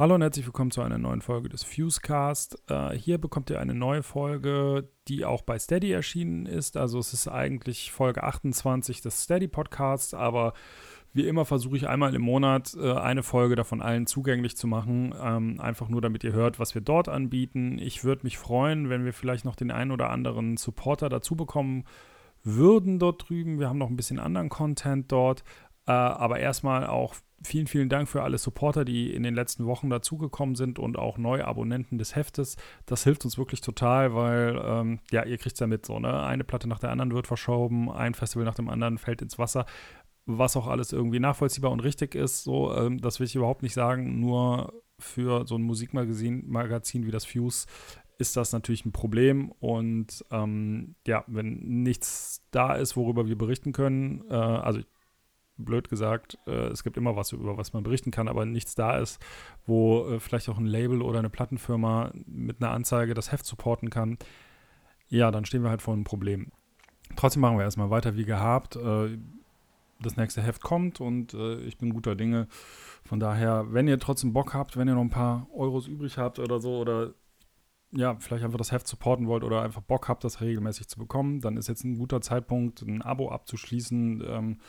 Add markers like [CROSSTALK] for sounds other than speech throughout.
Hallo und herzlich willkommen zu einer neuen Folge des Fusecast. Äh, hier bekommt ihr eine neue Folge, die auch bei Steady erschienen ist. Also es ist eigentlich Folge 28 des Steady Podcasts, aber wie immer versuche ich einmal im Monat äh, eine Folge davon allen zugänglich zu machen. Ähm, einfach nur, damit ihr hört, was wir dort anbieten. Ich würde mich freuen, wenn wir vielleicht noch den einen oder anderen Supporter dazu bekommen würden dort drüben. Wir haben noch ein bisschen anderen Content dort. Äh, aber erstmal auch vielen, vielen Dank für alle Supporter, die in den letzten Wochen dazugekommen sind und auch neue Abonnenten des Heftes. Das hilft uns wirklich total, weil, ähm, ja, ihr kriegt es ja mit so, ne? Eine Platte nach der anderen wird verschoben, ein Festival nach dem anderen fällt ins Wasser, was auch alles irgendwie nachvollziehbar und richtig ist. So, ähm, das will ich überhaupt nicht sagen, nur für so ein Musikmagazin Magazin wie das Fuse ist das natürlich ein Problem. Und ähm, ja, wenn nichts da ist, worüber wir berichten können, äh, also blöd gesagt, äh, es gibt immer was, über was man berichten kann, aber nichts da ist, wo äh, vielleicht auch ein Label oder eine Plattenfirma mit einer Anzeige das Heft supporten kann, ja, dann stehen wir halt vor einem Problem. Trotzdem machen wir erstmal weiter wie gehabt. Äh, das nächste Heft kommt und äh, ich bin guter Dinge. Von daher, wenn ihr trotzdem Bock habt, wenn ihr noch ein paar Euros übrig habt oder so oder ja, vielleicht einfach das Heft supporten wollt oder einfach Bock habt, das regelmäßig zu bekommen, dann ist jetzt ein guter Zeitpunkt, ein Abo abzuschließen. Ähm,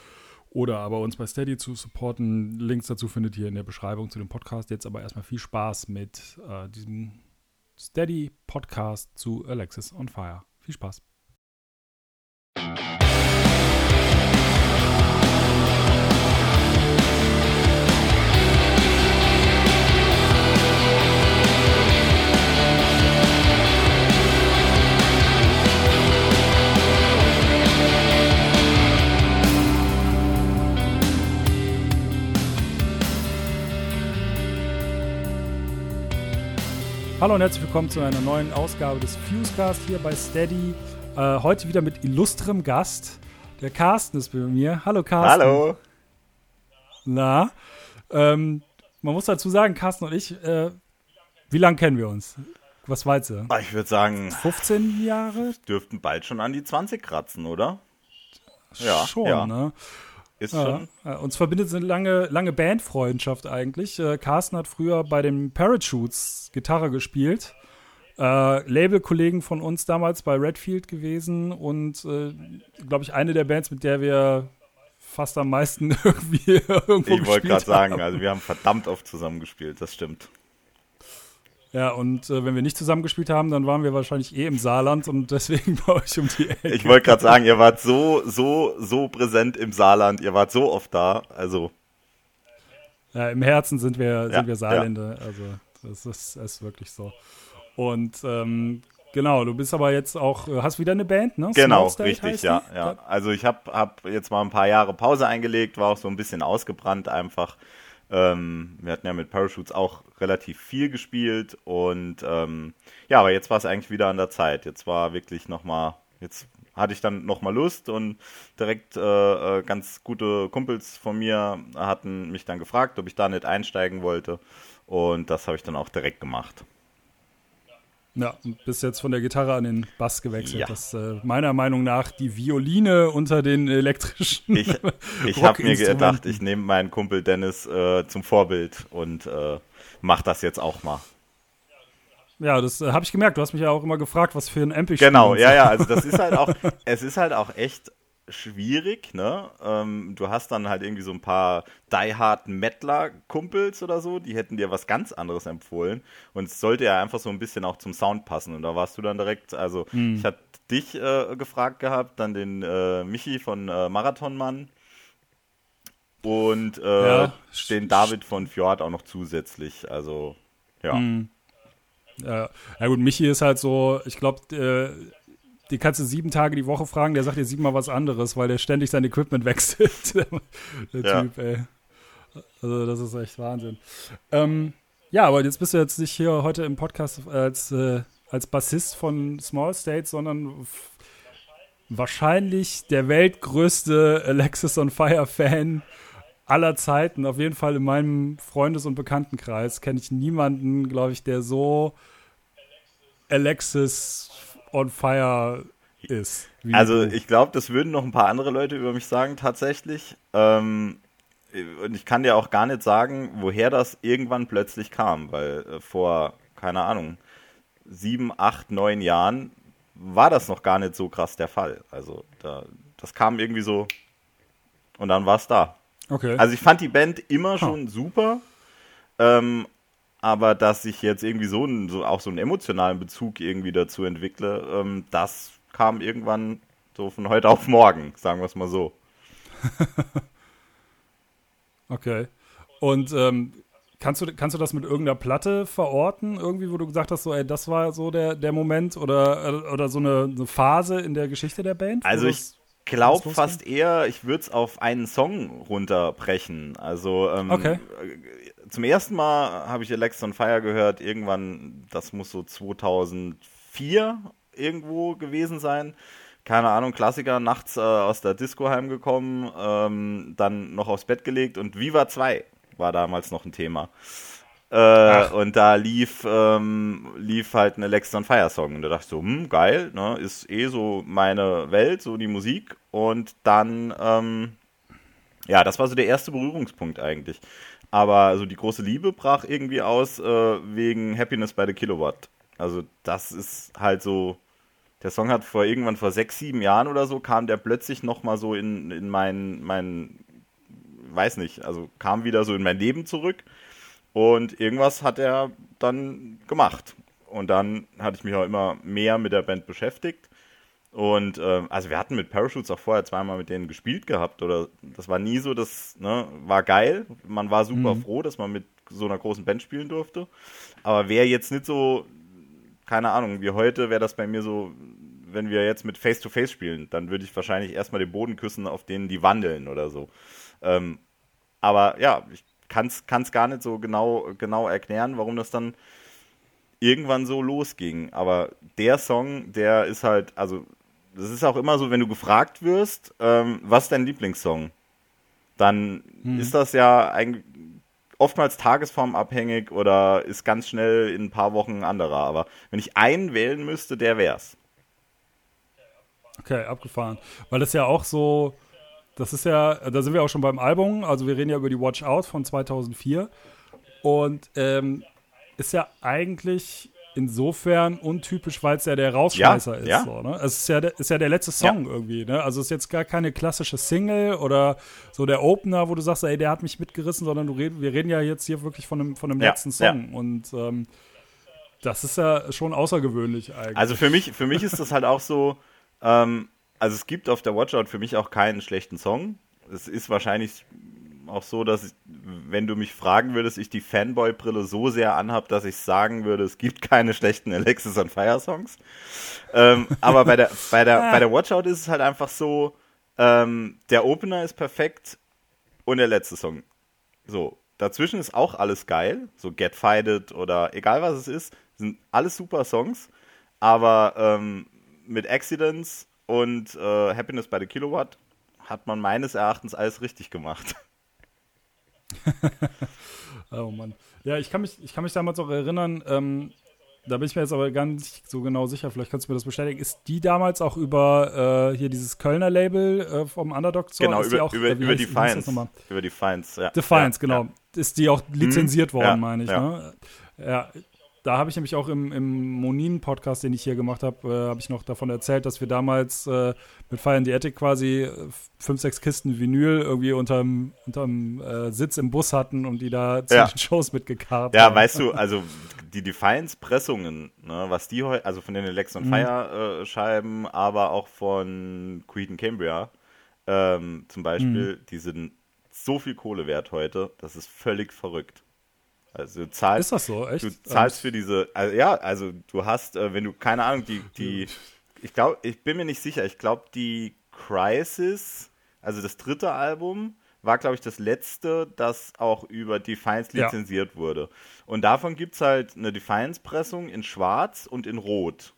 oder aber uns bei Steady zu supporten. Links dazu findet ihr in der Beschreibung zu dem Podcast. Jetzt aber erstmal viel Spaß mit äh, diesem Steady Podcast zu Alexis on Fire. Viel Spaß. Hallo und herzlich willkommen zu einer neuen Ausgabe des Fusecast hier bei Steady. Äh, heute wieder mit illustrem Gast. Der Carsten ist bei mir. Hallo Carsten. Hallo. Na, ähm, man muss dazu sagen, Carsten und ich, äh, wie lange kennen wir uns? Was weißt du? Ah, ich würde sagen, 15 Jahre? Dürften bald schon an die 20 kratzen, oder? Ja, schon, ja. ne? Ist ja, schon. Uns verbindet eine lange, lange Bandfreundschaft eigentlich. Äh, Carsten hat früher bei den Parachutes Gitarre gespielt. Äh, Labelkollegen von uns damals bei Redfield gewesen und, äh, glaube ich, eine der Bands, mit der wir fast am meisten [LAUGHS] irgendwie irgendwo Ich wollte gerade sagen, also wir haben verdammt oft zusammengespielt, das stimmt. Ja, und äh, wenn wir nicht zusammengespielt haben, dann waren wir wahrscheinlich eh im Saarland und deswegen [LAUGHS] bei euch um die Ecke. Ich wollte gerade sagen, ihr wart so, so, so präsent im Saarland, ihr wart so oft da, also. Ja, im Herzen sind wir, sind ja, wir Saarländer, ja. also das ist, ist wirklich so. Und ähm, Genau, du bist aber jetzt auch, hast wieder eine Band, ne? Genau, richtig, ja, ja. Also ich habe hab jetzt mal ein paar Jahre Pause eingelegt, war auch so ein bisschen ausgebrannt einfach. Ähm, wir hatten ja mit Parachutes auch relativ viel gespielt und ähm, ja, aber jetzt war es eigentlich wieder an der Zeit. Jetzt war wirklich nochmal, jetzt hatte ich dann nochmal Lust und direkt äh, äh, ganz gute Kumpels von mir hatten mich dann gefragt, ob ich da nicht einsteigen wollte und das habe ich dann auch direkt gemacht. Ja, bist jetzt von der Gitarre an den Bass gewechselt. Ja. Das äh, meiner Meinung nach die Violine unter den elektrischen. Ich, [LAUGHS] ich habe mir gedacht, ich nehme meinen Kumpel Dennis äh, zum Vorbild und äh, mach das jetzt auch mal. Ja, das äh, habe ich gemerkt. Du hast mich ja auch immer gefragt, was für ein Amp ich Genau, ja, ja. Also das ist halt auch, es ist halt auch echt schwierig, ne? Ähm, du hast dann halt irgendwie so ein paar Die Hard Mettler-Kumpels oder so, die hätten dir was ganz anderes empfohlen. Und es sollte ja einfach so ein bisschen auch zum Sound passen. Und da warst du dann direkt, also hm. ich hatte dich äh, gefragt gehabt, dann den äh, Michi von äh, Marathonmann und äh, ja. den David von Fjord auch noch zusätzlich. Also, ja. Hm. Ja, gut, Michi ist halt so, ich glaube, die kannst du sieben Tage die Woche fragen, der sagt dir siebenmal was anderes, weil der ständig sein Equipment [LAUGHS] wechselt. der ja. Typ, ey. Also, das ist echt Wahnsinn. Ähm, ja, aber jetzt bist du jetzt nicht hier heute im Podcast als, äh, als Bassist von Small States, sondern wahrscheinlich der weltgrößte Alexis on Fire Fan aller Zeiten. Auf jeden Fall in meinem Freundes- und Bekanntenkreis kenne ich niemanden, glaube ich, der so Alexis on fire ist. Also ich glaube, das würden noch ein paar andere Leute über mich sagen tatsächlich. Ähm, und ich kann dir auch gar nicht sagen, woher das irgendwann plötzlich kam, weil äh, vor, keine Ahnung, sieben, acht, neun Jahren war das noch gar nicht so krass der Fall. Also da, das kam irgendwie so und dann war es da. Okay. Also ich fand die Band immer schon super, ähm, aber dass ich jetzt irgendwie so, ein, so auch so einen emotionalen Bezug irgendwie dazu entwickle, ähm, das kam irgendwann so von heute auf morgen, sagen wir es mal so. [LAUGHS] okay. Und ähm, kannst, du, kannst du das mit irgendeiner Platte verorten, irgendwie, wo du gesagt hast, so, ey, das war so der, der Moment oder, oder so eine, eine Phase in der Geschichte der Band? Also ich glaube fast eher, ich würde es auf einen Song runterbrechen. Also ähm, okay. zum ersten Mal habe ich Alex on Fire gehört, irgendwann, das muss so 2004 irgendwo gewesen sein keine Ahnung, Klassiker, nachts äh, aus der Disco heimgekommen, ähm, dann noch aufs Bett gelegt und Viva 2 war damals noch ein Thema. Äh, und da lief, ähm, lief halt ein Alexa on Fire Song. Und da dachte ich so, hm, geil, ne, ist eh so meine Welt, so die Musik. Und dann, ähm, ja, das war so der erste Berührungspunkt eigentlich. Aber so die große Liebe brach irgendwie aus äh, wegen Happiness by the Kilowatt. Also das ist halt so der Song hat vor irgendwann vor sechs, sieben Jahren oder so, kam der plötzlich nochmal so in, in mein, mein, weiß nicht, also kam wieder so in mein Leben zurück. Und irgendwas hat er dann gemacht. Und dann hatte ich mich auch immer mehr mit der Band beschäftigt. Und äh, also wir hatten mit Parachutes auch vorher zweimal mit denen gespielt gehabt. Oder das war nie so, das ne, war geil. Man war super mhm. froh, dass man mit so einer großen Band spielen durfte. Aber wer jetzt nicht so keine Ahnung, wie heute wäre das bei mir so, wenn wir jetzt mit Face-to-Face -face spielen, dann würde ich wahrscheinlich erstmal den Boden küssen, auf denen die wandeln oder so. Ähm, aber ja, ich kann es gar nicht so genau, genau erklären, warum das dann irgendwann so losging. Aber der Song, der ist halt, also, das ist auch immer so, wenn du gefragt wirst, ähm, was ist dein Lieblingssong? Dann hm. ist das ja eigentlich oftmals tagesformabhängig oder ist ganz schnell in ein paar Wochen ein anderer. Aber wenn ich einen wählen müsste, der wär's. Okay, abgefahren. Weil das ja auch so, das ist ja, da sind wir auch schon beim Album, also wir reden ja über die Watch Out von 2004 und ähm, ist ja eigentlich insofern untypisch, weil es ja der Rausschmeißer ja, ist. Ja. So, ne? Es ist ja, der, ist ja der letzte Song ja. irgendwie. Ne? Also es ist jetzt gar keine klassische Single oder so der Opener, wo du sagst, ey, der hat mich mitgerissen, sondern du red, wir reden ja jetzt hier wirklich von einem, von einem letzten Song. Und ähm, das ist ja schon außergewöhnlich eigentlich. Also für mich, für mich ist das halt auch so, ähm, also es gibt auf der Watchout für mich auch keinen schlechten Song. Es ist wahrscheinlich auch so, dass ich, wenn du mich fragen würdest, ich die Fanboy-Brille so sehr anhab, dass ich sagen würde, es gibt keine schlechten Alexis on Fire Songs. Ähm, [LAUGHS] aber bei der, bei der, bei der Watchout ist es halt einfach so, ähm, der Opener ist perfekt und der letzte Song. So, dazwischen ist auch alles geil, so Get Fighted oder egal was es ist, sind alles super Songs, aber ähm, mit Accidents und äh, Happiness by the Kilowatt hat man meines Erachtens alles richtig gemacht. [LAUGHS] oh Mann. Ja, ich kann mich, ich kann mich damals auch erinnern, ähm, da bin ich mir jetzt aber gar nicht so genau sicher, vielleicht kannst du mir das bestätigen. Ist die damals auch über äh, hier dieses Kölner Label äh, vom Underdog Store? Genau, über, auch, über, äh, über Defiance. Über Defiance, ja. Defiance, ja, genau. Ja. Ist die auch lizenziert mhm, worden, meine ich. Ne? Ja, da habe ich nämlich auch im, im Monin-Podcast, den ich hier gemacht habe, äh, habe ich noch davon erzählt, dass wir damals äh, mit Fire in the Attic quasi äh, fünf, sechs Kisten Vinyl irgendwie unterm, unterm äh, Sitz im Bus hatten und die da zu ja. den Shows mitgekarrt Ja, haben. weißt du, [LAUGHS] also die Defiance-Pressungen, ne, was die heute, also von den Lex on mhm. Fire-Scheiben, aber auch von Creed Cambria ähm, zum Beispiel, mhm. die sind so viel Kohle wert heute, das ist völlig verrückt. Also du zahlst, ist das so, echt? Du zahlst für diese, also ja, also du hast, äh, wenn du, keine Ahnung, die, die, [LAUGHS] ich glaube, ich bin mir nicht sicher, ich glaube, die Crisis, also das dritte Album, war, glaube ich, das letzte, das auch über Defiance lizenziert ja. wurde. Und davon gibt es halt eine Defiance-Pressung in Schwarz und in Rot.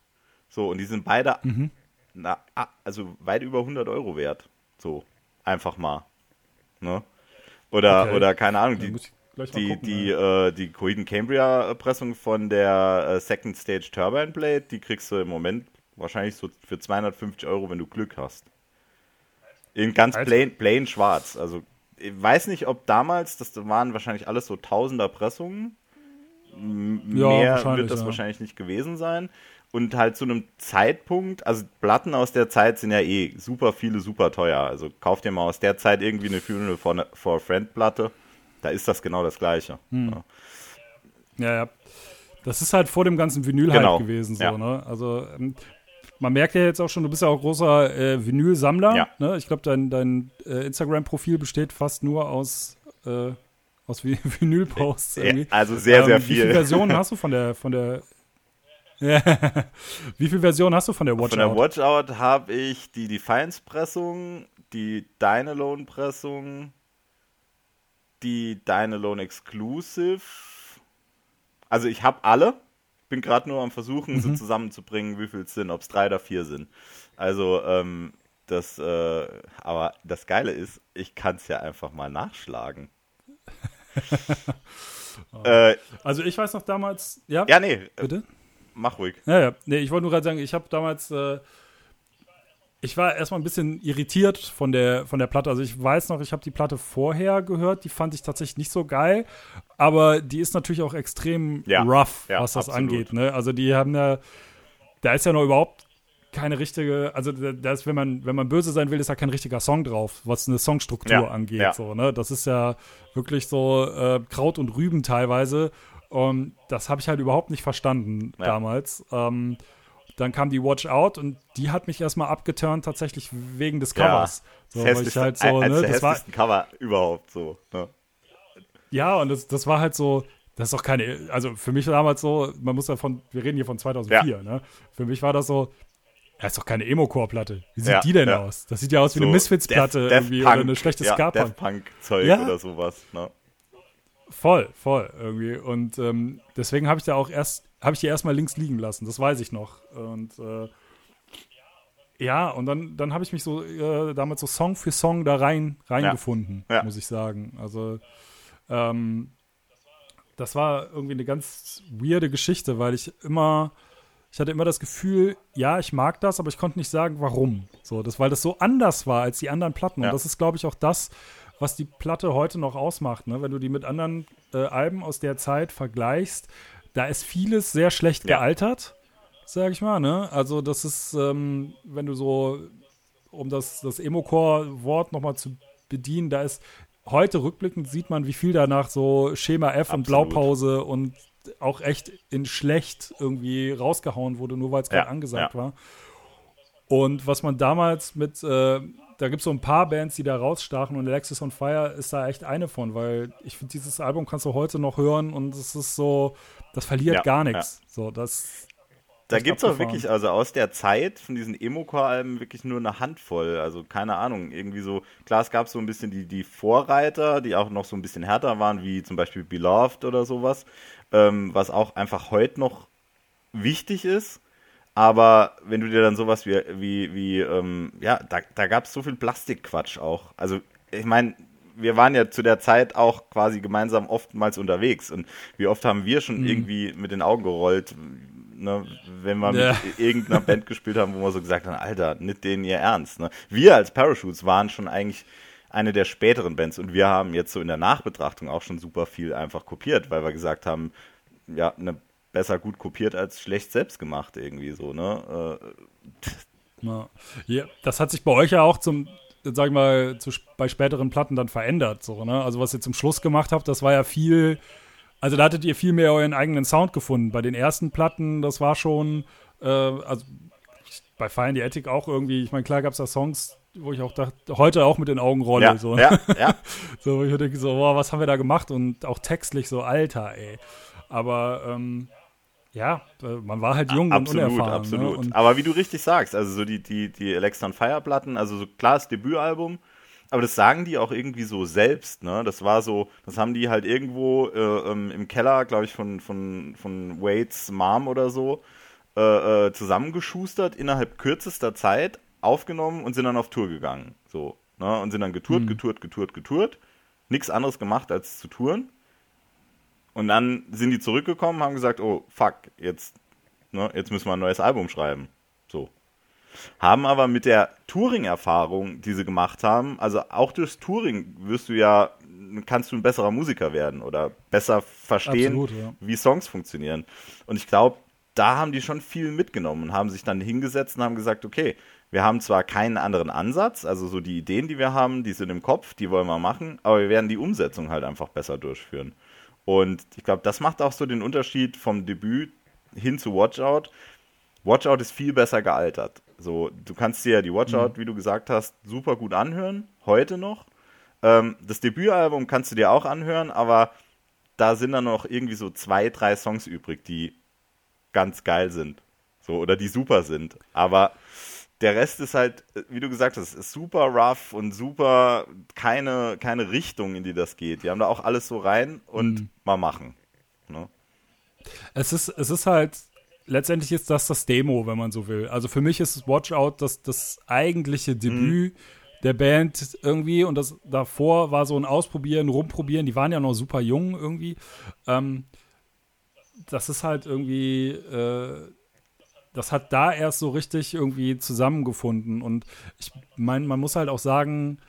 So, und die sind beide, mhm. na, also weit über 100 Euro wert. So, einfach mal. Ne? Oder, okay. oder keine Ahnung, die, die, gucken, die, ja. äh, die Coiden Cambria Pressung von der äh, Second Stage Turbine Blade, die kriegst du im Moment wahrscheinlich so für 250 Euro, wenn du Glück hast. In ganz plain, plain schwarz. Also ich weiß nicht, ob damals, das waren wahrscheinlich alles so tausender Pressungen. Ja, Mehr wird das ja. wahrscheinlich nicht gewesen sein. Und halt zu einem Zeitpunkt, also Platten aus der Zeit sind ja eh super viele, super teuer. Also kauft ihr mal aus der Zeit irgendwie eine Funeral for, ne, for a Friend Platte. Da ist das genau das Gleiche. Hm. Ja. ja, ja. Das ist halt vor dem ganzen Vinyl genau. halt gewesen, so, ja. ne? Also, ähm, man merkt ja jetzt auch schon, du bist ja auch großer äh, Vinyl-Sammler. Ja. Ne? Ich glaube, dein, dein äh, Instagram-Profil besteht fast nur aus, äh, aus [LAUGHS] Vinyl-Posts. also sehr, ähm, sehr viel. [LAUGHS] Wie viele Versionen hast du von der, von der Wie viele Versionen hast du von der Watch Out? Von der Watch Out habe ich die Defiance-Pressung, die Dynalone-Pressung, die Dynalone Exclusive. Also ich habe alle. Bin gerade nur am Versuchen, mhm. sie zusammenzubringen, wie viel es sind, ob es drei oder vier sind. Also, ähm, das, äh, aber das Geile ist, ich kann es ja einfach mal nachschlagen. [LAUGHS] äh, also ich weiß noch damals, ja? Ja, nee. Bitte? mach ruhig. Ja, ja. Nee, ich wollte nur gerade sagen, ich habe damals, äh, ich war erstmal ein bisschen irritiert von der, von der Platte. Also ich weiß noch, ich habe die Platte vorher gehört, die fand ich tatsächlich nicht so geil, aber die ist natürlich auch extrem ja, rough, ja, was das absolut. angeht. Ne? Also die haben ja, da ist ja noch überhaupt keine richtige, also da ist, wenn man, wenn man böse sein will, ist da kein richtiger Song drauf, was eine Songstruktur ja, angeht. So, ne? Das ist ja wirklich so äh, Kraut und Rüben teilweise. Und das habe ich halt überhaupt nicht verstanden damals. Ähm, dann kam die Watch Out und die hat mich erstmal abgeturnt, tatsächlich wegen des Covers. Ja, so, das halt so, ne, das war Cover überhaupt so. Ne? Ja, und das, das war halt so, das ist doch keine, also für mich damals so, man muss ja von, wir reden hier von 2004, ja. ne? Für mich war das so, das ist doch keine Emo-Core-Platte. Wie sieht ja, die denn ja. aus? Das sieht ja aus wie so eine Misfits-Platte irgendwie Punk, oder eine schlechte ja, Ska-Punk. Punk-Zeug ja? oder sowas, ne? Voll, voll irgendwie. Und ähm, deswegen habe ich da auch erst, habe ich die erstmal links liegen lassen, das weiß ich noch. Und äh, ja, und dann, dann habe ich mich so äh, damals so Song für Song da rein reingefunden, ja. ja. muss ich sagen. Also ähm, das war irgendwie eine ganz weirde Geschichte, weil ich immer, ich hatte immer das Gefühl, ja, ich mag das, aber ich konnte nicht sagen, warum. So, das, weil das so anders war als die anderen Platten. Ja. Und das ist, glaube ich, auch das, was die Platte heute noch ausmacht. Ne? Wenn du die mit anderen äh, Alben aus der Zeit vergleichst, da ist vieles sehr schlecht ja. gealtert, sag ich mal. Ne? Also das ist, ähm, wenn du so, um das, das Emo-Core-Wort nochmal zu bedienen, da ist heute rückblickend sieht man, wie viel danach so Schema F Absolut. und Blaupause und auch echt in schlecht irgendwie rausgehauen wurde, nur weil es gerade ja, angesagt ja. war. Und was man damals mit äh, da gibt es so ein paar Bands, die da rausstachen und Alexis on Fire ist da echt eine von, weil ich finde, dieses Album kannst du heute noch hören und es ist so, das verliert ja, gar nichts. Ja. So, das, da gibt es auch wirklich, also aus der Zeit von diesen Emo-Core-Alben wirklich nur eine Handvoll. Also keine Ahnung, irgendwie so, klar, es gab so ein bisschen die, die Vorreiter, die auch noch so ein bisschen härter waren, wie zum Beispiel Beloved oder sowas, ähm, was auch einfach heute noch wichtig ist. Aber wenn du dir dann sowas wie, wie, wie ähm, ja, da, da gab es so viel Plastikquatsch auch. Also, ich meine, wir waren ja zu der Zeit auch quasi gemeinsam oftmals unterwegs. Und wie oft haben wir schon mhm. irgendwie mit den Augen gerollt, ne, wenn wir ja. mit [LAUGHS] irgendeiner Band gespielt haben, wo wir so gesagt haben, Alter, nicht denen ihr ernst. Ne? Wir als Parachutes waren schon eigentlich eine der späteren Bands und wir haben jetzt so in der Nachbetrachtung auch schon super viel einfach kopiert, weil wir gesagt haben, ja, eine besser gut kopiert als schlecht selbst gemacht irgendwie so, ne? Äh, ja, das hat sich bei euch ja auch zum, sag ich mal, zu, bei späteren Platten dann verändert, so, ne? Also was ihr zum Schluss gemacht habt, das war ja viel, also da hattet ihr viel mehr euren eigenen Sound gefunden. Bei den ersten Platten, das war schon, äh, also bei Fire the Attic auch irgendwie, ich meine, klar gab es da Songs, wo ich auch dachte, heute auch mit den Augen rolle. Ja, so, ja, [LAUGHS] ja. so, wo ich denke, so, boah, was haben wir da gemacht? Und auch textlich so, Alter, ey. Aber ähm, ja, äh, man war halt jung absolut, und unerfahren. Absolut, absolut. Ne? Aber wie du richtig sagst, also so die, die, die Electron Fire Platten, also so klar das Debütalbum, aber das sagen die auch irgendwie so selbst, ne? Das war so, das haben die halt irgendwo äh, ähm, im Keller, glaube ich, von, von, von Wade's Mom oder so äh, äh, zusammengeschustert, innerhalb kürzester Zeit aufgenommen und sind dann auf Tour gegangen. So, ne? Und sind dann getourt, mhm. getourt, getourt, getourt. Nichts anderes gemacht als zu touren. Und dann sind die zurückgekommen, haben gesagt, oh fuck, jetzt, ne, jetzt müssen wir ein neues Album schreiben. So. haben aber mit der Touring-Erfahrung, die sie gemacht haben, also auch durchs Touring wirst du ja, kannst du ein besserer Musiker werden oder besser verstehen, Absolut, ja. wie Songs funktionieren. Und ich glaube, da haben die schon viel mitgenommen und haben sich dann hingesetzt und haben gesagt, okay, wir haben zwar keinen anderen Ansatz, also so die Ideen, die wir haben, die sind im Kopf, die wollen wir machen, aber wir werden die Umsetzung halt einfach besser durchführen. Und ich glaube, das macht auch so den Unterschied vom Debüt hin zu Watchout. Watchout ist viel besser gealtert. So, du kannst dir ja die Watchout, mhm. wie du gesagt hast, super gut anhören, heute noch. Ähm, das Debütalbum kannst du dir auch anhören, aber da sind dann noch irgendwie so zwei, drei Songs übrig, die ganz geil sind. So, oder die super sind. Aber der Rest ist halt, wie du gesagt hast, ist super rough und super keine, keine Richtung, in die das geht. Die haben da auch alles so rein und mhm. mal machen. Ne? Es, ist, es ist halt, letztendlich ist das das Demo, wenn man so will. Also für mich ist Watch Out das, das eigentliche Debüt. Mhm der Band irgendwie und das davor war so ein Ausprobieren, Rumprobieren. Die waren ja noch super jung irgendwie. Ähm, das ist halt irgendwie, äh, das hat da erst so richtig irgendwie zusammengefunden. Und ich meine, man muss halt auch sagen,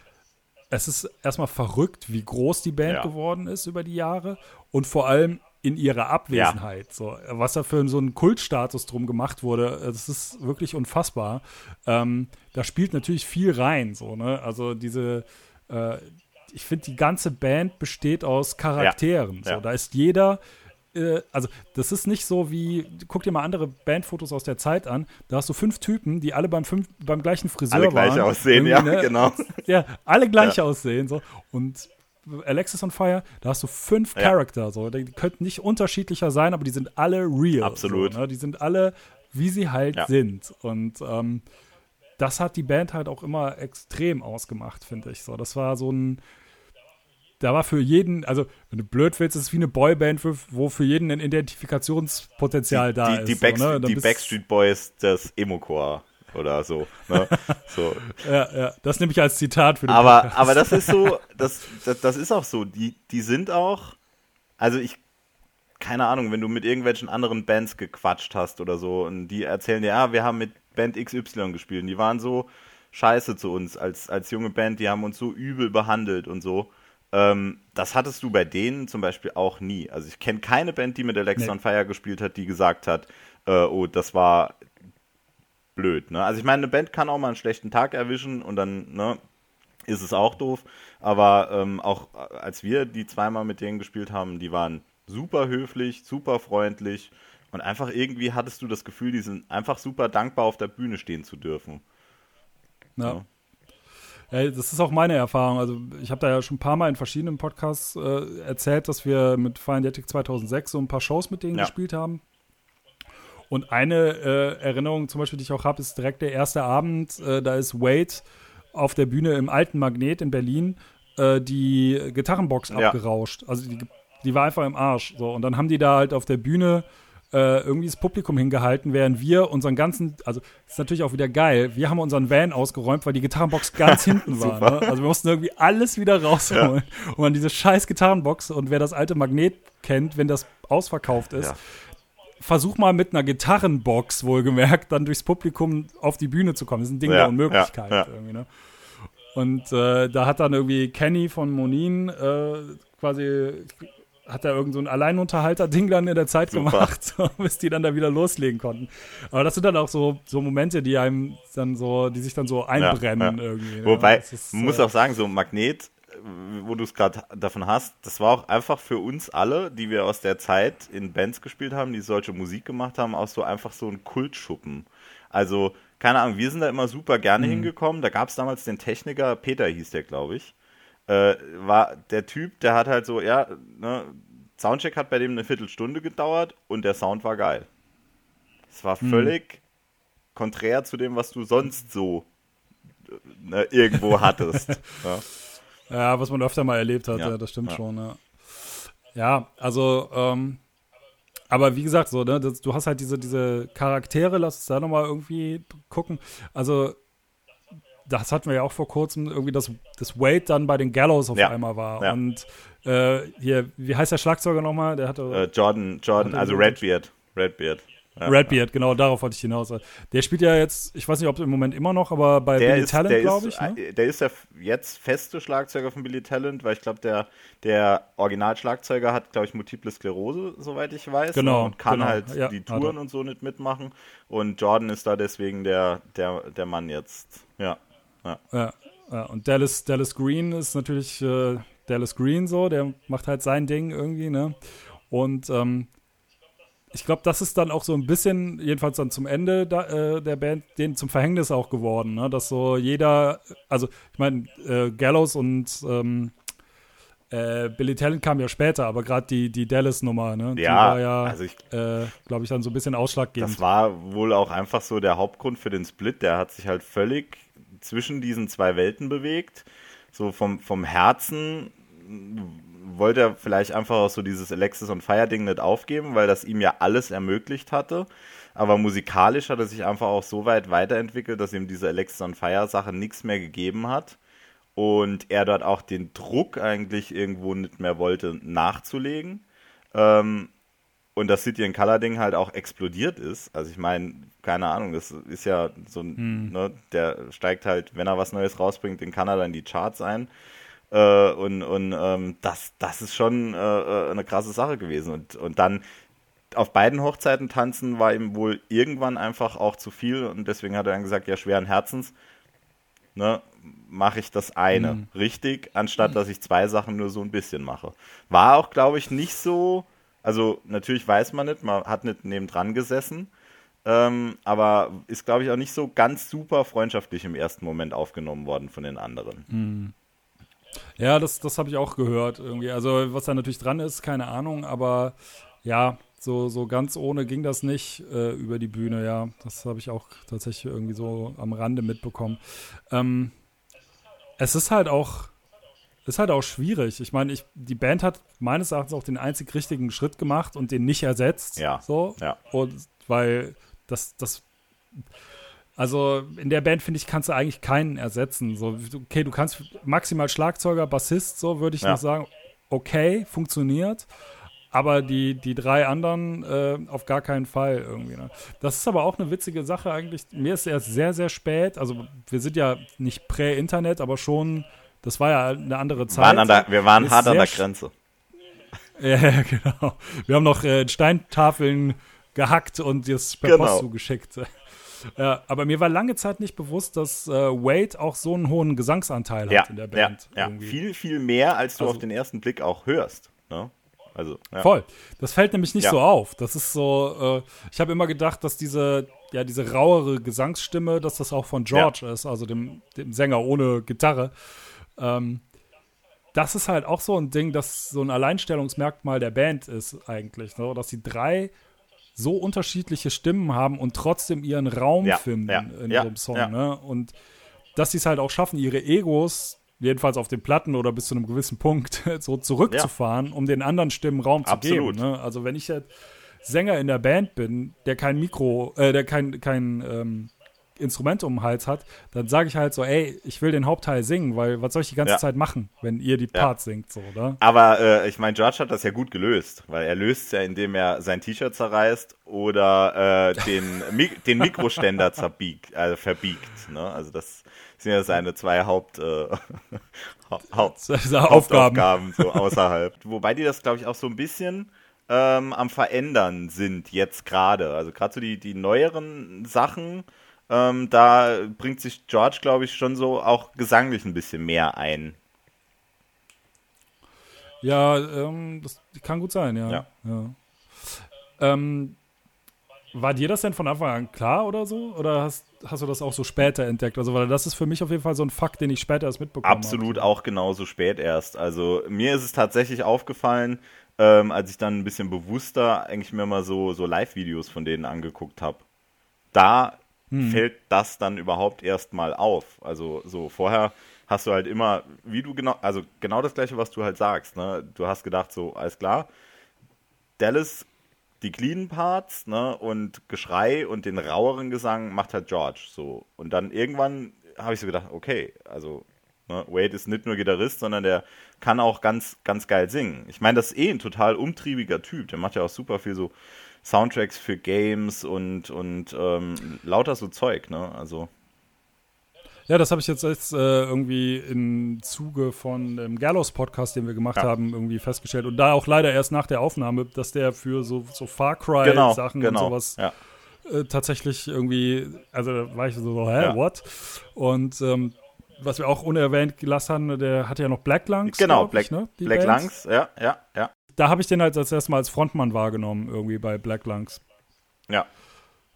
es ist erstmal verrückt, wie groß die Band ja. geworden ist über die Jahre und vor allem in ihrer Abwesenheit. Ja. So, was da für so einen Kultstatus drum gemacht wurde, das ist wirklich unfassbar. Ähm, da spielt natürlich viel rein. So, ne? Also diese, äh, ich finde, die ganze Band besteht aus Charakteren. Ja. So, da ist jeder äh, also das ist nicht so wie, guck dir mal andere Bandfotos aus der Zeit an, da hast du fünf Typen, die alle beim, fünf, beim gleichen Friseur alle waren. Alle gleich aussehen, ja, ne? genau. [LAUGHS] Ja, alle gleich ja. aussehen, so. Und Alexis on Fire, da hast du fünf ja. Charakter, so. Die könnten nicht unterschiedlicher sein, aber die sind alle real. Absolut. So, ne? Die sind alle, wie sie halt ja. sind. Und ähm, das hat die Band halt auch immer extrem ausgemacht, finde ich. So, das war so ein, da war für jeden, also wenn du blöd willst, ist es wie eine Boyband, wo für jeden ein Identifikationspotenzial die, da die, ist. Die, Backst so, ne? die Backstreet Boys des Emo-Core oder so. Ne? [LAUGHS] so. ja, ja, das nehme ich als Zitat für den aber, Podcast. Aber das ist so, das, das, das ist auch so. Die, die sind auch, also ich, keine Ahnung, wenn du mit irgendwelchen anderen Bands gequatscht hast oder so und die erzählen dir, ja, wir haben mit Band XY gespielt und die waren so scheiße zu uns als, als junge Band, die haben uns so übel behandelt und so. Ähm, das hattest du bei denen zum Beispiel auch nie. Also ich kenne keine Band, die mit Alexa nee. on Fire gespielt hat, die gesagt hat, äh, oh, das war blöd. Ne? Also ich meine, eine Band kann auch mal einen schlechten Tag erwischen und dann ne, ist es auch doof. Aber ähm, auch äh, als wir die zweimal mit denen gespielt haben, die waren super höflich, super freundlich und einfach irgendwie hattest du das Gefühl, die sind einfach super dankbar auf der Bühne stehen zu dürfen. Ja. ja. Ja, das ist auch meine Erfahrung. Also ich habe da ja schon ein paar Mal in verschiedenen Podcasts äh, erzählt, dass wir mit Firendetic 2006 so ein paar Shows mit denen ja. gespielt haben. Und eine äh, Erinnerung zum Beispiel, die ich auch habe, ist direkt der erste Abend. Äh, da ist Wade auf der Bühne im alten Magnet in Berlin äh, die Gitarrenbox ja. abgerauscht. Also die, die war einfach im Arsch. So. Und dann haben die da halt auf der Bühne äh, irgendwie das Publikum hingehalten, während wir unseren ganzen, also ist natürlich auch wieder geil, wir haben unseren Van ausgeräumt, weil die Gitarrenbox ganz [LAUGHS] hinten war. Ne? Also wir mussten irgendwie alles wieder rausholen. Ja. Und dann diese scheiß Gitarrenbox und wer das alte Magnet kennt, wenn das ausverkauft ist, ja. versuch mal mit einer Gitarrenbox wohlgemerkt dann durchs Publikum auf die Bühne zu kommen. Das ist ein Ding ja, der Unmöglichkeit irgendwie, ne? Und äh, da hat dann irgendwie Kenny von Monin äh, quasi hat er irgend so ein Alleinunterhalter-Ding dann in der Zeit Super. gemacht, [LAUGHS] bis die dann da wieder loslegen konnten. Aber das sind dann auch so, so Momente, die einem dann so, die sich dann so einbrennen ja, ja. irgendwie. Ne? Wobei, ist, man muss äh, auch sagen, so ein Magnet, wo du es gerade davon hast, das war auch einfach für uns alle, die wir aus der Zeit in Bands gespielt haben, die solche Musik gemacht haben, auch so einfach so ein Kultschuppen. Also, keine Ahnung, wir sind da immer super gerne mhm. hingekommen. Da gab es damals den Techniker, Peter hieß der, glaube ich äh, war der Typ, der hat halt so, ja, ne, Soundcheck hat bei dem eine Viertelstunde gedauert und der Sound war geil. Es war hm. völlig hm. konträr zu dem, was du sonst so ne, irgendwo [LAUGHS] hattest. ja. ja. was man öfter mal erlebt hat, ja, ja das stimmt schon, ja. Ja, also, ähm, aber wie gesagt, so, ne, das, du hast halt diese, diese Charaktere, lass uns da nochmal irgendwie gucken. Also, das hatten wir ja auch vor kurzem, irgendwie, dass, dass Wade dann bei den Gallows auf ja. einmal war. Ja. Und äh, hier, wie heißt der Schlagzeuger nochmal? Der hatte. Äh, Jordan, Jordan, hatte also Redbeard. Redbeard. ja. Redbeard, genau, darauf wollte ich hinaus. Der spielt ja jetzt, ich weiß nicht, ob im Moment immer noch, aber bei der Billy ist, Talent, glaube ich. Ne? Der ist ja jetzt feste Schlagzeuger von Billy Talent, weil ich glaube, der, der Originalschlagzeuger hat, glaube ich, Multiple Sklerose, soweit ich weiß. Genau. Und kann genau. halt ja, die Touren und so nicht mitmachen. Und Jordan ist da deswegen der, der, der Mann jetzt. Ja. Ja. ja. Und Dallas, Dallas Green ist natürlich äh, Dallas Green so, der macht halt sein Ding irgendwie, ne? Und ähm, ich glaube, das ist dann auch so ein bisschen, jedenfalls dann zum Ende da, äh, der Band, denen zum Verhängnis auch geworden, ne? dass so jeder, also ich meine, äh, Gallows und ähm, äh, Billy Talent kam ja später, aber gerade die, die Dallas-Nummer, ne? Ja, die war ja, also äh, glaube ich, dann so ein bisschen ausschlaggebend. Das war wohl auch einfach so der Hauptgrund für den Split. Der hat sich halt völlig zwischen diesen zwei Welten bewegt. So vom, vom Herzen wollte er vielleicht einfach auch so dieses Alexis und Fire Ding nicht aufgeben, weil das ihm ja alles ermöglicht hatte. Aber musikalisch hat er sich einfach auch so weit weiterentwickelt, dass ihm diese Alexis on Fire Sache nichts mehr gegeben hat. Und er dort auch den Druck eigentlich irgendwo nicht mehr wollte, nachzulegen. Ähm, und das City in Color Ding halt auch explodiert ist. Also ich meine, keine Ahnung, das ist ja so ein, hm. ne, der steigt halt, wenn er was Neues rausbringt, in Kanada in die Charts ein. Äh, und und ähm, das, das ist schon äh, äh, eine krasse Sache gewesen. Und, und dann auf beiden Hochzeiten tanzen war ihm wohl irgendwann einfach auch zu viel und deswegen hat er dann gesagt, ja, schweren Herzens, ne, mache ich das eine mhm. richtig, anstatt dass ich zwei Sachen nur so ein bisschen mache. War auch, glaube ich, nicht so, also natürlich weiß man nicht, man hat nicht nebendran gesessen, ähm, aber ist, glaube ich, auch nicht so ganz super freundschaftlich im ersten Moment aufgenommen worden von den anderen. Mhm. Ja, das, das habe ich auch gehört irgendwie. Also, was da natürlich dran ist, keine Ahnung, aber ja, so, so ganz ohne ging das nicht äh, über die Bühne, ja. Das habe ich auch tatsächlich irgendwie so am Rande mitbekommen. Ähm, es ist halt auch, ist halt auch schwierig. Ich meine, ich, die Band hat meines Erachtens auch den einzig richtigen Schritt gemacht und den nicht ersetzt. Ja. So. Ja. Und weil das, das also in der Band, finde ich, kannst du eigentlich keinen ersetzen. So, okay, du kannst maximal Schlagzeuger, Bassist, so würde ich ja. noch sagen, okay, funktioniert. Aber die, die drei anderen äh, auf gar keinen Fall irgendwie. Ne? Das ist aber auch eine witzige Sache eigentlich. Mir ist erst sehr, sehr spät. Also wir sind ja nicht prä-Internet, aber schon, das war ja eine andere Zeit. Waren der, wir waren hart an der Grenze. [LAUGHS] Ja, genau. Wir haben noch äh, Steintafeln gehackt und das per genau. Post zugeschickt. [LAUGHS] Ja, aber mir war lange Zeit nicht bewusst, dass äh, Wade auch so einen hohen Gesangsanteil ja, hat in der Band. Ja, ja. viel, viel mehr, als du also, auf den ersten Blick auch hörst. Ne? Also, ja. Voll. Das fällt nämlich nicht ja. so auf. Das ist so, äh, ich habe immer gedacht, dass diese, ja, diese rauere Gesangsstimme, dass das auch von George ja. ist, also dem, dem Sänger ohne Gitarre. Ähm, das ist halt auch so ein Ding, das so ein Alleinstellungsmerkmal der Band ist eigentlich, ne? dass die drei so unterschiedliche Stimmen haben und trotzdem ihren Raum ja, finden ja, in ja, ihrem Song. Ne? Und dass sie es halt auch schaffen, ihre Egos, jedenfalls auf den Platten oder bis zu einem gewissen Punkt, [LAUGHS] so zurückzufahren, um den anderen Stimmen Raum zu Absolut. geben. Ne? Also wenn ich jetzt Sänger in der Band bin, der kein Mikro, äh, der kein, kein ähm, Instrument um den Hals hat, dann sage ich halt so, ey, ich will den Hauptteil singen, weil was soll ich die ganze ja. Zeit machen, wenn ihr die Parts ja. singt, so, oder? Aber äh, ich meine, George hat das ja gut gelöst, weil er löst es ja, indem er sein T-Shirt zerreißt oder äh, den, [LAUGHS] Mik den Mikroständer zerbiegt, also verbiegt. Ne? Also das sind ja seine zwei Haupt, äh, [LAUGHS] Haupt [LAUGHS] Hauptaufgaben so außerhalb. Wobei die das, glaube ich, auch so ein bisschen ähm, am Verändern sind jetzt gerade. Also gerade so die, die neueren Sachen ähm, da bringt sich George, glaube ich, schon so auch gesanglich ein bisschen mehr ein. Ja, ähm, das kann gut sein, ja. ja. ja. Ähm, war dir das denn von Anfang an klar oder so? Oder hast, hast du das auch so später entdeckt? Also, weil das ist für mich auf jeden Fall so ein Fakt, den ich später erst mitbekommen habe. Absolut auch genauso spät erst. Also, mir ist es tatsächlich aufgefallen, ähm, als ich dann ein bisschen bewusster eigentlich mir mal so, so Live-Videos von denen angeguckt habe. Da hm. fällt das dann überhaupt erstmal auf. Also so vorher hast du halt immer, wie du genau, also genau das gleiche, was du halt sagst. Ne? Du hast gedacht, so, alles klar, Dallas die clean Parts, ne, und Geschrei und den raueren Gesang macht halt George so. Und dann irgendwann habe ich so gedacht, okay, also Ne? Wade ist nicht nur Gitarrist, sondern der kann auch ganz, ganz geil singen. Ich meine, das ist eh ein total umtriebiger Typ. Der macht ja auch super viel so Soundtracks für Games und, und ähm, lauter so Zeug, ne? Also. Ja, das habe ich jetzt, jetzt äh, irgendwie im Zuge von dem Gallows-Podcast, den wir gemacht ja. haben, irgendwie festgestellt. Und da auch leider erst nach der Aufnahme, dass der für so, so Far Cry-Sachen genau, genau, und sowas ja. äh, tatsächlich irgendwie, also da war ich so, hä, ja. what? Und ähm, was wir auch unerwähnt gelassen haben, der hatte ja noch Black Lungs. Genau, Black, ich, ne? Black Lungs, ja, ja, ja. Da habe ich den halt als erstes Mal als Frontmann wahrgenommen, irgendwie bei Black Lungs. Ja.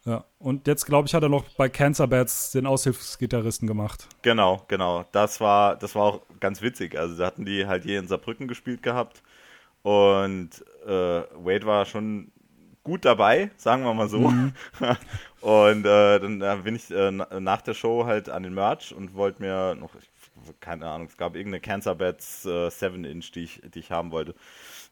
Ja, und jetzt glaube ich, hat er noch bei Cancer Bats den Aushilfsgitarristen gemacht. Genau, genau. Das war, das war auch ganz witzig. Also da hatten die halt hier in Saarbrücken gespielt gehabt und äh, Wade war schon gut dabei, sagen wir mal so. Mhm. [LAUGHS] und äh, dann äh, bin ich äh, nach der Show halt an den Merch und wollte mir noch, keine Ahnung, es gab irgendeine Cancer Bats äh, 7 Inch, die ich, die ich haben wollte.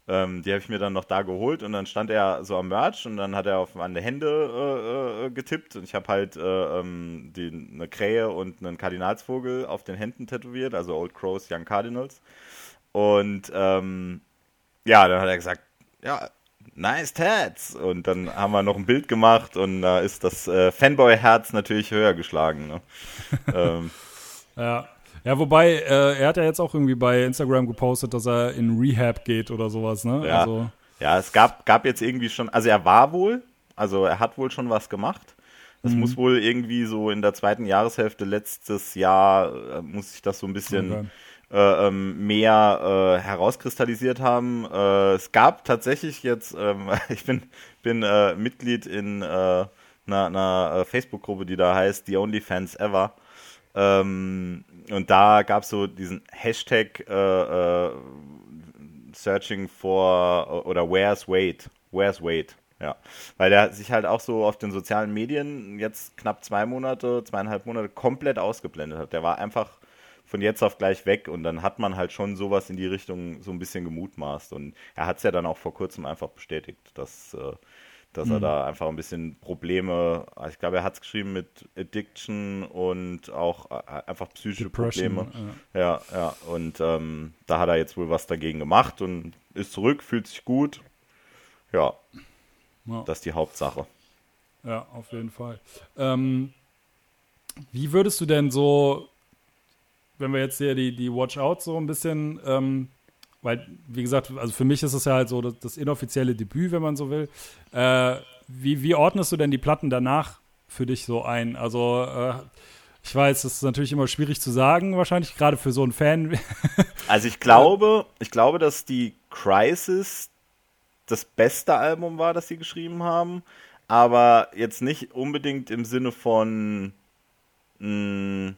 Ähm, die habe ich mir dann noch da geholt und dann stand er so am Merch und dann hat er auf meine Hände äh, äh, getippt und ich habe halt äh, ähm, die, eine Krähe und einen Kardinalsvogel auf den Händen tätowiert, also Old Crows, Young Cardinals. Und ähm, ja, dann hat er gesagt, ja, nice Tats. Und dann haben wir noch ein Bild gemacht und da ist das äh, Fanboy-Herz natürlich höher geschlagen. Ne? [LAUGHS] ähm, ja. Ja, wobei, äh, er hat ja jetzt auch irgendwie bei Instagram gepostet, dass er in Rehab geht oder sowas, ne? Ja, also. ja es gab, gab jetzt irgendwie schon, also er war wohl, also er hat wohl schon was gemacht. Das mhm. muss wohl irgendwie so in der zweiten Jahreshälfte letztes Jahr, äh, muss sich das so ein bisschen okay. äh, ähm, mehr äh, herauskristallisiert haben. Äh, es gab tatsächlich jetzt, ähm, [LAUGHS] ich bin, bin äh, Mitglied in äh, einer, einer Facebook-Gruppe, die da heißt The Only Fans Ever. Ähm, und da gab es so diesen Hashtag äh, äh, Searching for oder Where's Wade? Where's Wade? Ja, weil der sich halt auch so auf den sozialen Medien jetzt knapp zwei Monate, zweieinhalb Monate komplett ausgeblendet hat. Der war einfach von jetzt auf gleich weg und dann hat man halt schon sowas in die Richtung so ein bisschen gemutmaßt und er hat es ja dann auch vor kurzem einfach bestätigt, dass äh, dass mhm. er da einfach ein bisschen Probleme, also ich glaube, er hat es geschrieben mit Addiction und auch äh, einfach psychische Depression, Probleme. Ja, ja, ja. und ähm, da hat er jetzt wohl was dagegen gemacht und ist zurück, fühlt sich gut. Ja, ja. das ist die Hauptsache. Ja, auf jeden Fall. Ähm, wie würdest du denn so, wenn wir jetzt hier die, die Watch Out so ein bisschen ähm, weil, wie gesagt, also für mich ist es ja halt so das, das inoffizielle Debüt, wenn man so will. Äh, wie, wie ordnest du denn die Platten danach für dich so ein? Also, äh, ich weiß, das ist natürlich immer schwierig zu sagen, wahrscheinlich, gerade für so einen Fan. [LAUGHS] also ich glaube, ich glaube, dass die Crisis das beste Album war, das sie geschrieben haben, aber jetzt nicht unbedingt im Sinne von mh, hm,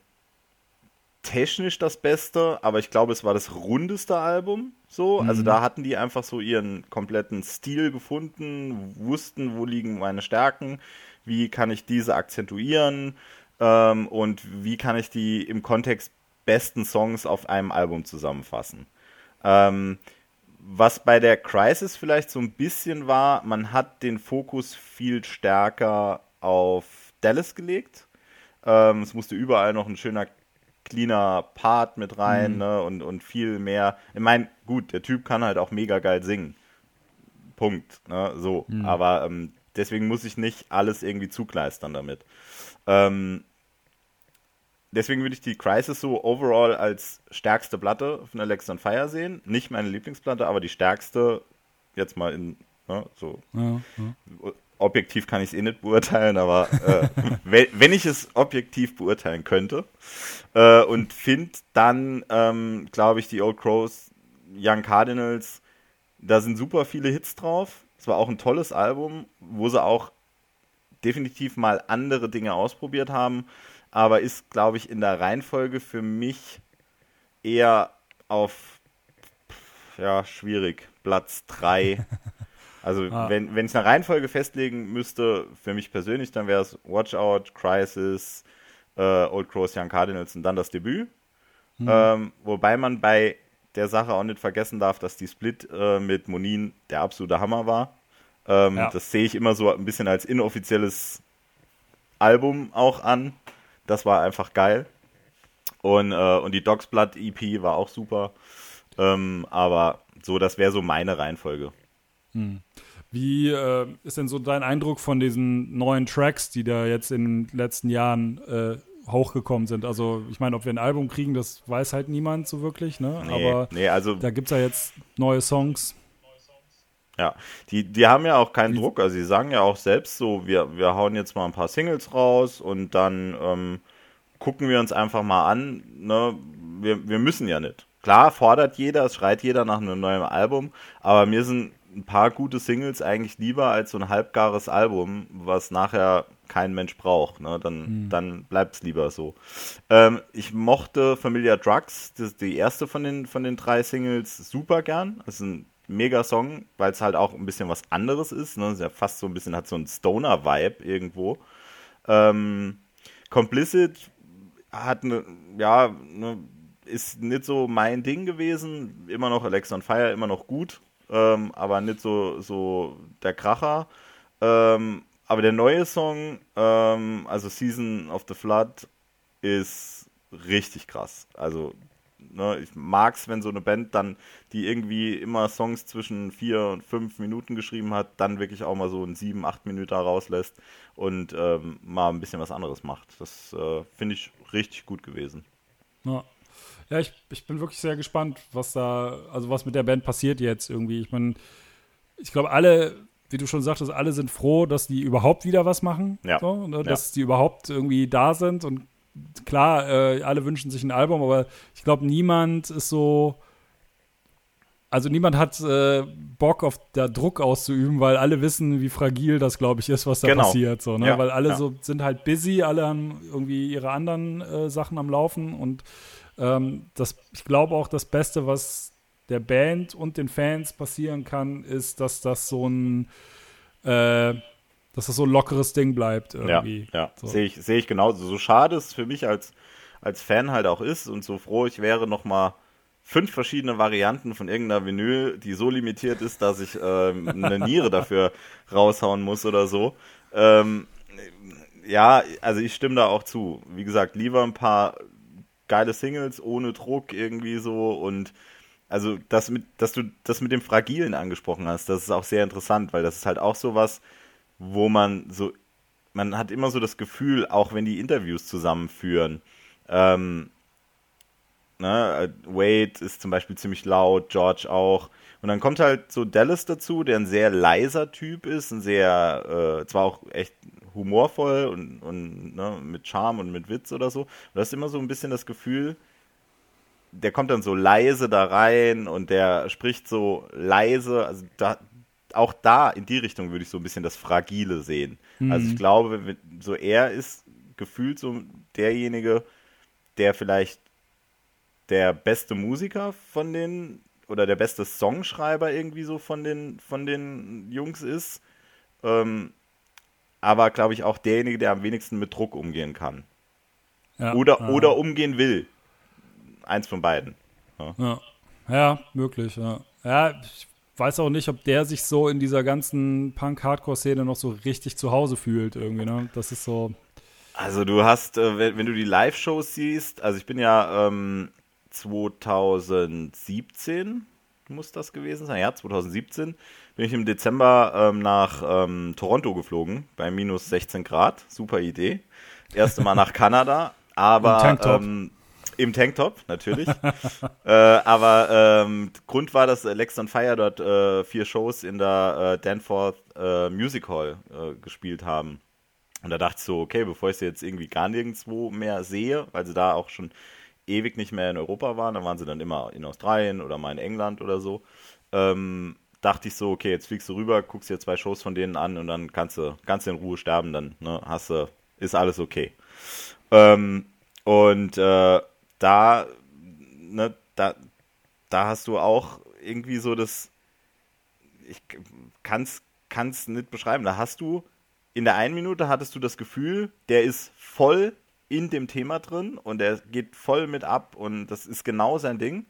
technisch das Beste, aber ich glaube, es war das rundeste Album. So, mhm. also da hatten die einfach so ihren kompletten Stil gefunden, wussten, wo liegen meine Stärken, wie kann ich diese akzentuieren ähm, und wie kann ich die im Kontext besten Songs auf einem Album zusammenfassen. Ähm, was bei der Crisis vielleicht so ein bisschen war, man hat den Fokus viel stärker auf Dallas gelegt. Ähm, es musste überall noch ein schöner cleaner Part mit rein mhm. ne, und, und viel mehr. Ich meine, gut, der Typ kann halt auch mega geil singen. Punkt. Ne, so. Mhm. Aber ähm, deswegen muss ich nicht alles irgendwie zugleistern damit. Ähm, deswegen würde ich die Crisis so overall als stärkste Platte von Alex on Fire sehen. Nicht meine Lieblingsplatte, aber die stärkste, jetzt mal in ne, so. Ja, ja objektiv kann ich es eh nicht beurteilen, aber äh, [LAUGHS] wenn, ich es objektiv beurteilen könnte äh, und finde dann, ähm, glaube ich, die Old Crows, Young Cardinals, da sind super viele Hits drauf. Es war auch ein tolles Album, wo sie auch definitiv mal andere Dinge ausprobiert haben, aber ist, glaube ich, in der Reihenfolge für mich eher auf, ja, schwierig, Platz 3 [LAUGHS] Also ah. wenn, wenn ich eine Reihenfolge festlegen müsste, für mich persönlich, dann wäre es Watch Out, Crisis, äh, Old Crows, Young Cardinals und dann das Debüt. Mhm. Ähm, wobei man bei der Sache auch nicht vergessen darf, dass die Split äh, mit Monin der absolute Hammer war. Ähm, ja. Das sehe ich immer so ein bisschen als inoffizielles Album auch an. Das war einfach geil. Und, äh, und die Dogs Blood EP war auch super. Ähm, aber so, das wäre so meine Reihenfolge. Hm. Wie äh, ist denn so dein Eindruck von diesen neuen Tracks, die da jetzt in den letzten Jahren äh, hochgekommen sind? Also, ich meine, ob wir ein Album kriegen, das weiß halt niemand so wirklich, ne? Nee, Aber nee, also, da gibt es ja jetzt neue Songs. Ja, die, die haben ja auch keinen Druck. Also, sie sagen ja auch selbst so, wir, wir hauen jetzt mal ein paar Singles raus und dann ähm, gucken wir uns einfach mal an. Ne? Wir, wir müssen ja nicht. Klar fordert jeder, es schreit jeder nach einem neuen Album, aber mir sind ein paar gute Singles eigentlich lieber als so ein halbgares Album, was nachher kein Mensch braucht. Ne? Dann, hm. dann bleibt es lieber so. Ähm, ich mochte Familiar Drugs, das die erste von den, von den drei Singles, super gern. Das ist ein mega Song, weil es halt auch ein bisschen was anderes ist. Ne? ist ja fast so ein bisschen, hat so einen Stoner-Vibe irgendwo. Ähm, Complicit hat eine, ja, ne, ist nicht so mein Ding gewesen. Immer noch Alexa on Fire, immer noch gut ähm, aber nicht so, so der Kracher. Ähm, aber der neue Song, ähm, also Season of the Flood, ist richtig krass. Also ne, ich mag's, wenn so eine Band dann, die irgendwie immer Songs zwischen vier und fünf Minuten geschrieben hat, dann wirklich auch mal so ein sieben, acht Minuten rauslässt und ähm, mal ein bisschen was anderes macht. Das äh, finde ich richtig gut gewesen. Ja. Ja, ich, ich bin wirklich sehr gespannt, was da, also was mit der Band passiert jetzt irgendwie. Ich meine, ich glaube, alle, wie du schon sagtest, alle sind froh, dass die überhaupt wieder was machen. Ja. So, ne, dass ja. die überhaupt irgendwie da sind. Und klar, äh, alle wünschen sich ein Album, aber ich glaube, niemand ist so. Also niemand hat äh, Bock auf da Druck auszuüben, weil alle wissen, wie fragil das, glaube ich, ist, was da genau. passiert. So, ne? Ja, weil alle so sind halt busy, alle haben irgendwie ihre anderen äh, Sachen am Laufen und ähm, das, ich glaube auch, das Beste, was der Band und den Fans passieren kann, ist, dass das so ein äh, dass das so ein lockeres Ding bleibt irgendwie. Ja, ja. So. sehe ich, seh ich genauso. So schade es für mich als, als Fan halt auch ist und so froh ich wäre, nochmal fünf verschiedene Varianten von irgendeiner Vinyl, die so limitiert ist, dass ich ähm, eine [LAUGHS] Niere dafür raushauen muss oder so. Ähm, ja, also ich stimme da auch zu. Wie gesagt, lieber ein paar geile Singles ohne Druck irgendwie so und also das mit, dass du das mit dem Fragilen angesprochen hast, das ist auch sehr interessant, weil das ist halt auch so was, wo man so, man hat immer so das Gefühl, auch wenn die Interviews zusammenführen, ähm, ne, Wade ist zum Beispiel ziemlich laut, George auch, und dann kommt halt so Dallas dazu, der ein sehr leiser Typ ist, ein sehr, äh, zwar auch echt humorvoll und, und ne, mit Charme und mit Witz oder so. du hast immer so ein bisschen das Gefühl, der kommt dann so leise da rein und der spricht so leise. Also da, auch da in die Richtung würde ich so ein bisschen das Fragile sehen. Mhm. Also ich glaube, so er ist gefühlt so derjenige, der vielleicht der beste Musiker von den oder der beste Songschreiber irgendwie so von den von den Jungs ist. Ähm, aber glaube ich auch derjenige, der am wenigsten mit Druck umgehen kann. Ja, oder, ja. oder umgehen will. Eins von beiden. Ja, ja. ja möglich, ja. Ja, ich weiß auch nicht, ob der sich so in dieser ganzen Punk-Hardcore-Szene noch so richtig zu Hause fühlt, irgendwie, ne? Das ist so. Also du hast, äh, wenn, wenn, du die Live-Shows siehst, also ich bin ja ähm, 2017 muss das gewesen sein, ja, 2017 bin ich im Dezember ähm, nach ähm, Toronto geflogen, bei minus 16 Grad. Super Idee. Erste Mal nach Kanada, [LAUGHS] aber Im Tanktop, ähm, im Tanktop natürlich. [LAUGHS] äh, aber ähm, Grund war, dass Lex on Fire dort äh, vier Shows in der äh, Danforth äh, Music Hall äh, gespielt haben. Und da dachte ich so, okay, bevor ich sie jetzt irgendwie gar nirgendwo mehr sehe, weil sie da auch schon ewig nicht mehr in Europa waren, dann waren sie dann immer in Australien oder mal in England oder so. Ähm, dachte ich so, okay, jetzt fliegst du rüber, guckst dir zwei Shows von denen an und dann kannst du ganz in Ruhe sterben, dann ne, hast du, ist alles okay. Ähm, und äh, da, ne, da, da hast du auch irgendwie so das, ich kann es nicht beschreiben, da hast du, in der einen Minute hattest du das Gefühl, der ist voll in dem Thema drin und er geht voll mit ab und das ist genau sein Ding.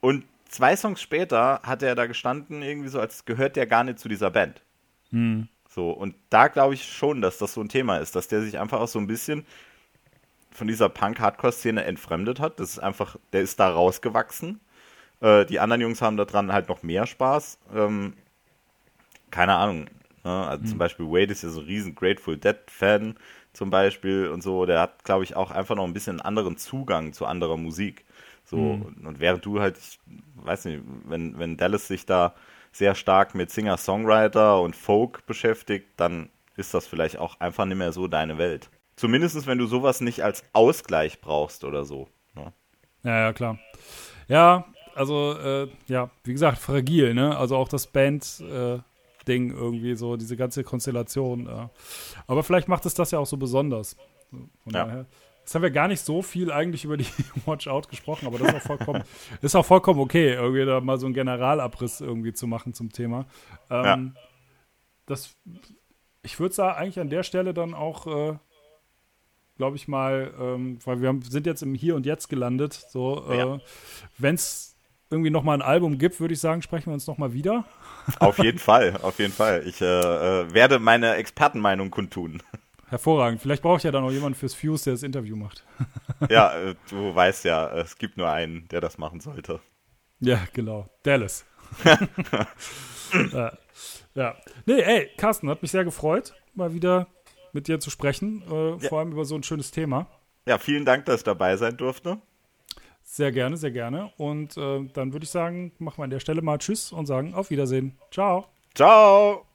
Und zwei Songs später hat er da gestanden, irgendwie so, als gehört der gar nicht zu dieser Band. Hm. So, und da glaube ich schon, dass das so ein Thema ist, dass der sich einfach auch so ein bisschen von dieser Punk-Hardcore-Szene entfremdet hat. Das ist einfach, der ist da rausgewachsen. Äh, die anderen Jungs haben daran halt noch mehr Spaß. Ähm, keine Ahnung. Ne? Also mhm. zum Beispiel Wade ist ja so ein riesen Grateful Dead-Fan zum Beispiel und so. Der hat, glaube ich, auch einfach noch ein bisschen einen anderen Zugang zu anderer Musik. So, mhm. und während du halt, ich weiß nicht, wenn, wenn Dallas sich da sehr stark mit Singer-Songwriter und Folk beschäftigt, dann ist das vielleicht auch einfach nicht mehr so deine Welt. Zumindest wenn du sowas nicht als Ausgleich brauchst oder so. Ne? Ja, ja, klar. Ja, also, äh, ja, wie gesagt, fragil, ne? Also auch das Band-Ding äh, irgendwie, so diese ganze Konstellation. Äh. Aber vielleicht macht es das ja auch so besonders. Von ja. daher. Jetzt haben wir gar nicht so viel eigentlich über die [LAUGHS] Watch Out gesprochen, aber das ist auch vollkommen, [LAUGHS] ist auch vollkommen okay, irgendwie da mal so einen Generalabriss irgendwie zu machen zum Thema. Ähm, ja. Das, ich würde sagen, eigentlich an der Stelle dann auch, äh, glaube ich mal, ähm, weil wir haben, sind jetzt im Hier und Jetzt gelandet. So, äh, ja. wenn es irgendwie noch mal ein Album gibt, würde ich sagen, sprechen wir uns noch mal wieder. Auf jeden Fall, auf jeden Fall. Ich äh, äh werde meine Expertenmeinung kundtun. Hervorragend. Vielleicht brauche ich ja dann noch jemanden fürs Fuse, der das Interview macht. [LAUGHS] ja, äh, du weißt ja, es gibt nur einen, der das machen sollte. Ja, genau. Dallas. [LAUGHS] ja. ja. Nee, ey, Carsten, hat mich sehr gefreut, mal wieder mit dir zu sprechen. Äh, ja. Vor allem über so ein schönes Thema. Ja, vielen Dank, dass ich dabei sein durfte. Sehr gerne, sehr gerne. Und äh, dann würde ich sagen, machen wir an der Stelle mal Tschüss und sagen auf Wiedersehen. Ciao. Ciao.